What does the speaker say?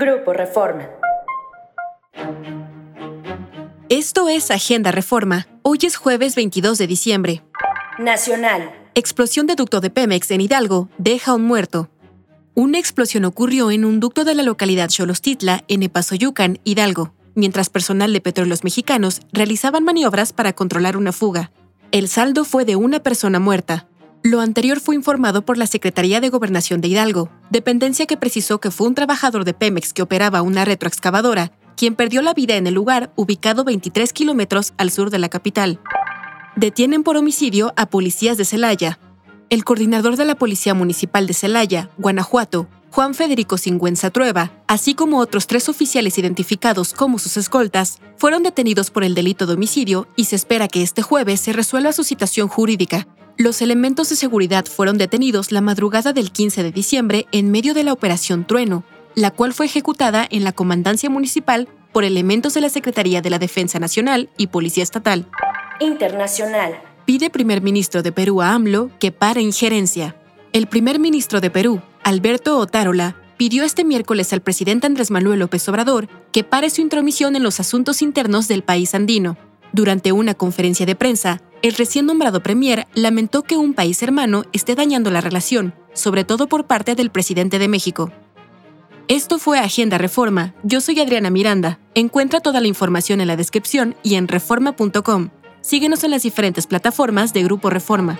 Grupo Reforma. Esto es Agenda Reforma. Hoy es jueves 22 de diciembre. Nacional. Explosión de ducto de Pemex en Hidalgo deja un muerto. Una explosión ocurrió en un ducto de la localidad Xolostitla, en Epazoyucan, Hidalgo, mientras personal de petróleos mexicanos realizaban maniobras para controlar una fuga. El saldo fue de una persona muerta. Lo anterior fue informado por la Secretaría de Gobernación de Hidalgo, dependencia que precisó que fue un trabajador de Pemex que operaba una retroexcavadora quien perdió la vida en el lugar ubicado 23 kilómetros al sur de la capital. Detienen por homicidio a policías de Celaya. El coordinador de la Policía Municipal de Celaya, Guanajuato, Juan Federico Singüenza Trueba, así como otros tres oficiales identificados como sus escoltas, fueron detenidos por el delito de homicidio y se espera que este jueves se resuelva su situación jurídica. Los elementos de seguridad fueron detenidos la madrugada del 15 de diciembre en medio de la Operación Trueno, la cual fue ejecutada en la Comandancia Municipal por elementos de la Secretaría de la Defensa Nacional y Policía Estatal. Internacional. Pide primer ministro de Perú a AMLO que pare injerencia. El primer ministro de Perú, Alberto Otárola, pidió este miércoles al presidente Andrés Manuel López Obrador que pare su intromisión en los asuntos internos del país andino. Durante una conferencia de prensa, el recién nombrado premier lamentó que un país hermano esté dañando la relación, sobre todo por parte del presidente de México. Esto fue Agenda Reforma. Yo soy Adriana Miranda. Encuentra toda la información en la descripción y en reforma.com. Síguenos en las diferentes plataformas de Grupo Reforma.